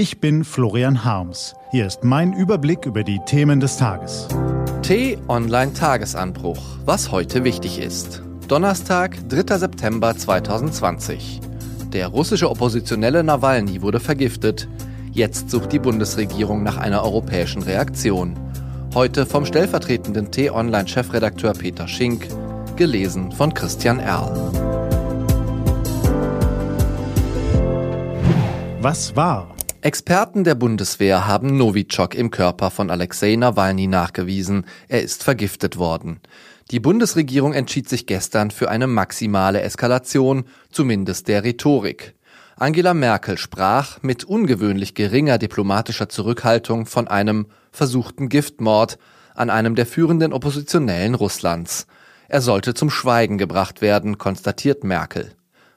Ich bin Florian Harms. Hier ist mein Überblick über die Themen des Tages. T-Online Tagesanbruch. Was heute wichtig ist. Donnerstag, 3. September 2020. Der russische Oppositionelle Nawalny wurde vergiftet. Jetzt sucht die Bundesregierung nach einer europäischen Reaktion. Heute vom stellvertretenden T-Online-Chefredakteur Peter Schink, gelesen von Christian Erl. Was war? Experten der Bundeswehr haben Novichok im Körper von Alexei Nawalny nachgewiesen. Er ist vergiftet worden. Die Bundesregierung entschied sich gestern für eine maximale Eskalation, zumindest der Rhetorik. Angela Merkel sprach mit ungewöhnlich geringer diplomatischer Zurückhaltung von einem versuchten Giftmord an einem der führenden Oppositionellen Russlands. Er sollte zum Schweigen gebracht werden, konstatiert Merkel.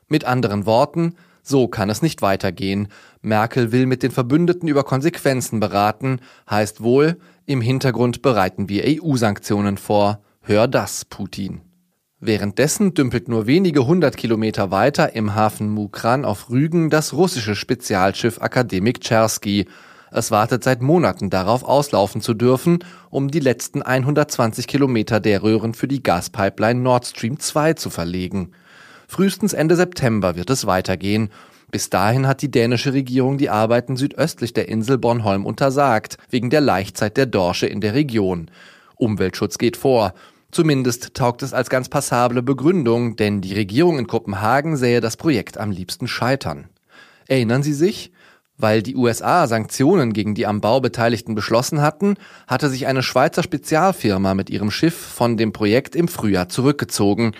Mit anderen Worten, so kann es nicht weitergehen. Merkel will mit den Verbündeten über Konsequenzen beraten, heißt wohl, im Hintergrund bereiten wir EU-Sanktionen vor. Hör das, Putin. Währenddessen dümpelt nur wenige hundert Kilometer weiter im Hafen Mukran auf Rügen das russische Spezialschiff Akademik Chersky. Es wartet seit Monaten darauf, auslaufen zu dürfen, um die letzten 120 Kilometer der Röhren für die Gaspipeline Nord Stream 2 zu verlegen. Frühestens Ende September wird es weitergehen. Bis dahin hat die dänische Regierung die Arbeiten südöstlich der Insel Bornholm untersagt, wegen der Laichzeit der Dorsche in der Region. Umweltschutz geht vor. Zumindest taugt es als ganz passable Begründung, denn die Regierung in Kopenhagen sähe das Projekt am liebsten scheitern. Erinnern Sie sich? Weil die USA Sanktionen gegen die am Bau Beteiligten beschlossen hatten, hatte sich eine Schweizer Spezialfirma mit ihrem Schiff von dem Projekt im Frühjahr zurückgezogen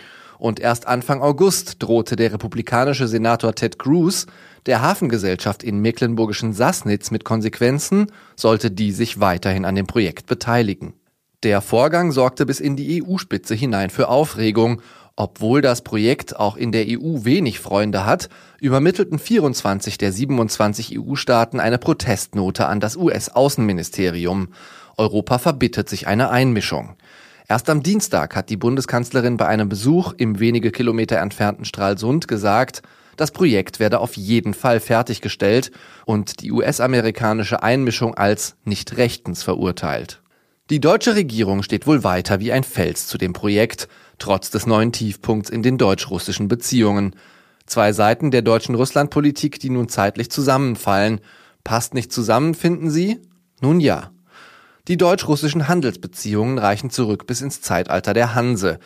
und erst Anfang August drohte der republikanische Senator Ted Cruz der Hafengesellschaft in mecklenburgischen Sassnitz mit Konsequenzen, sollte die sich weiterhin an dem Projekt beteiligen. Der Vorgang sorgte bis in die EU-Spitze hinein für Aufregung. Obwohl das Projekt auch in der EU wenig Freunde hat, übermittelten 24 der 27 EU-Staaten eine Protestnote an das US-Außenministerium. Europa verbittet sich eine Einmischung. Erst am Dienstag hat die Bundeskanzlerin bei einem Besuch im wenige Kilometer entfernten Stralsund gesagt, das Projekt werde auf jeden Fall fertiggestellt und die US-amerikanische Einmischung als nicht rechtens verurteilt. Die deutsche Regierung steht wohl weiter wie ein Fels zu dem Projekt, trotz des neuen Tiefpunkts in den deutsch-russischen Beziehungen. Zwei Seiten der deutschen Russlandpolitik, die nun zeitlich zusammenfallen. Passt nicht zusammen, finden Sie? Nun ja. Die deutsch-russischen Handelsbeziehungen reichen zurück bis ins Zeitalter der Hanse.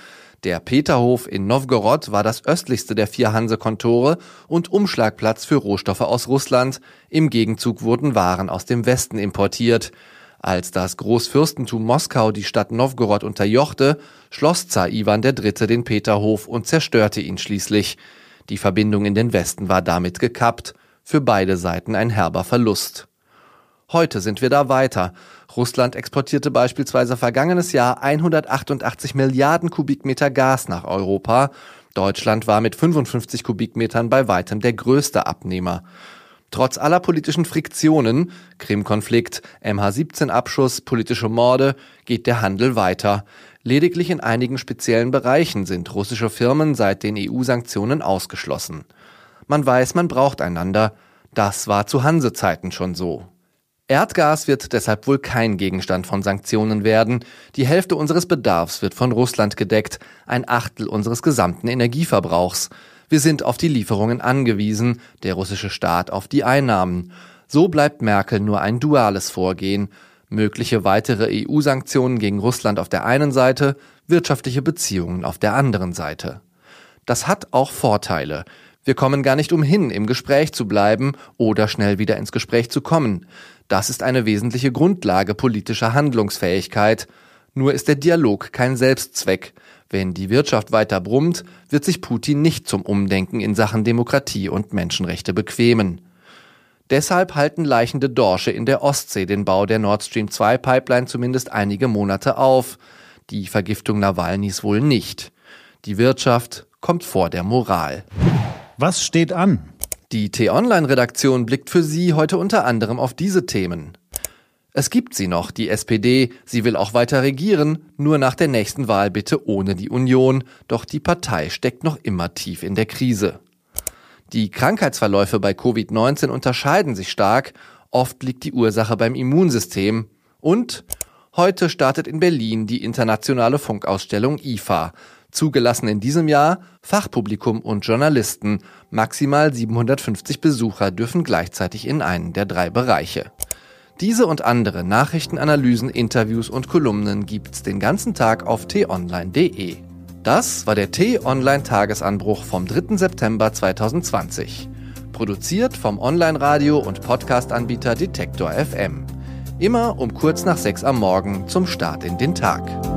Der Peterhof in Novgorod war das östlichste der vier Hanse-Kontore und Umschlagplatz für Rohstoffe aus Russland. Im Gegenzug wurden Waren aus dem Westen importiert. Als das Großfürstentum Moskau die Stadt Novgorod unterjochte, schloss Zar Ivan III. den Peterhof und zerstörte ihn schließlich. Die Verbindung in den Westen war damit gekappt. Für beide Seiten ein herber Verlust. Heute sind wir da weiter. Russland exportierte beispielsweise vergangenes Jahr 188 Milliarden Kubikmeter Gas nach Europa. Deutschland war mit 55 Kubikmetern bei weitem der größte Abnehmer. Trotz aller politischen Friktionen, Krim-Konflikt, MH17-Abschuss, politische Morde, geht der Handel weiter. Lediglich in einigen speziellen Bereichen sind russische Firmen seit den EU-Sanktionen ausgeschlossen. Man weiß, man braucht einander. Das war zu Hansezeiten schon so. Erdgas wird deshalb wohl kein Gegenstand von Sanktionen werden. Die Hälfte unseres Bedarfs wird von Russland gedeckt, ein Achtel unseres gesamten Energieverbrauchs. Wir sind auf die Lieferungen angewiesen, der russische Staat auf die Einnahmen. So bleibt Merkel nur ein duales Vorgehen. Mögliche weitere EU-Sanktionen gegen Russland auf der einen Seite, wirtschaftliche Beziehungen auf der anderen Seite. Das hat auch Vorteile. Wir kommen gar nicht umhin, im Gespräch zu bleiben oder schnell wieder ins Gespräch zu kommen. Das ist eine wesentliche Grundlage politischer Handlungsfähigkeit. Nur ist der Dialog kein Selbstzweck. Wenn die Wirtschaft weiter brummt, wird sich Putin nicht zum Umdenken in Sachen Demokratie und Menschenrechte bequemen. Deshalb halten leichende Dorsche in der Ostsee den Bau der Nord Stream 2 Pipeline zumindest einige Monate auf. Die Vergiftung Nawalnys wohl nicht. Die Wirtschaft kommt vor der Moral. Was steht an? Die T-Online-Redaktion blickt für Sie heute unter anderem auf diese Themen. Es gibt sie noch, die SPD, sie will auch weiter regieren, nur nach der nächsten Wahl bitte ohne die Union, doch die Partei steckt noch immer tief in der Krise. Die Krankheitsverläufe bei Covid-19 unterscheiden sich stark, Oft liegt die Ursache beim Immunsystem. Und heute startet in Berlin die internationale Funkausstellung IFA. Zugelassen in diesem Jahr Fachpublikum und Journalisten. Maximal 750 Besucher dürfen gleichzeitig in einen der drei Bereiche. Diese und andere Nachrichtenanalysen, Interviews und Kolumnen gibt's den ganzen Tag auf t-online.de. Das war der T-Online-Tagesanbruch vom 3. September 2020. Produziert vom Online-Radio- und Podcast-Anbieter Detektor FM. Immer um kurz nach sechs am Morgen zum Start in den Tag.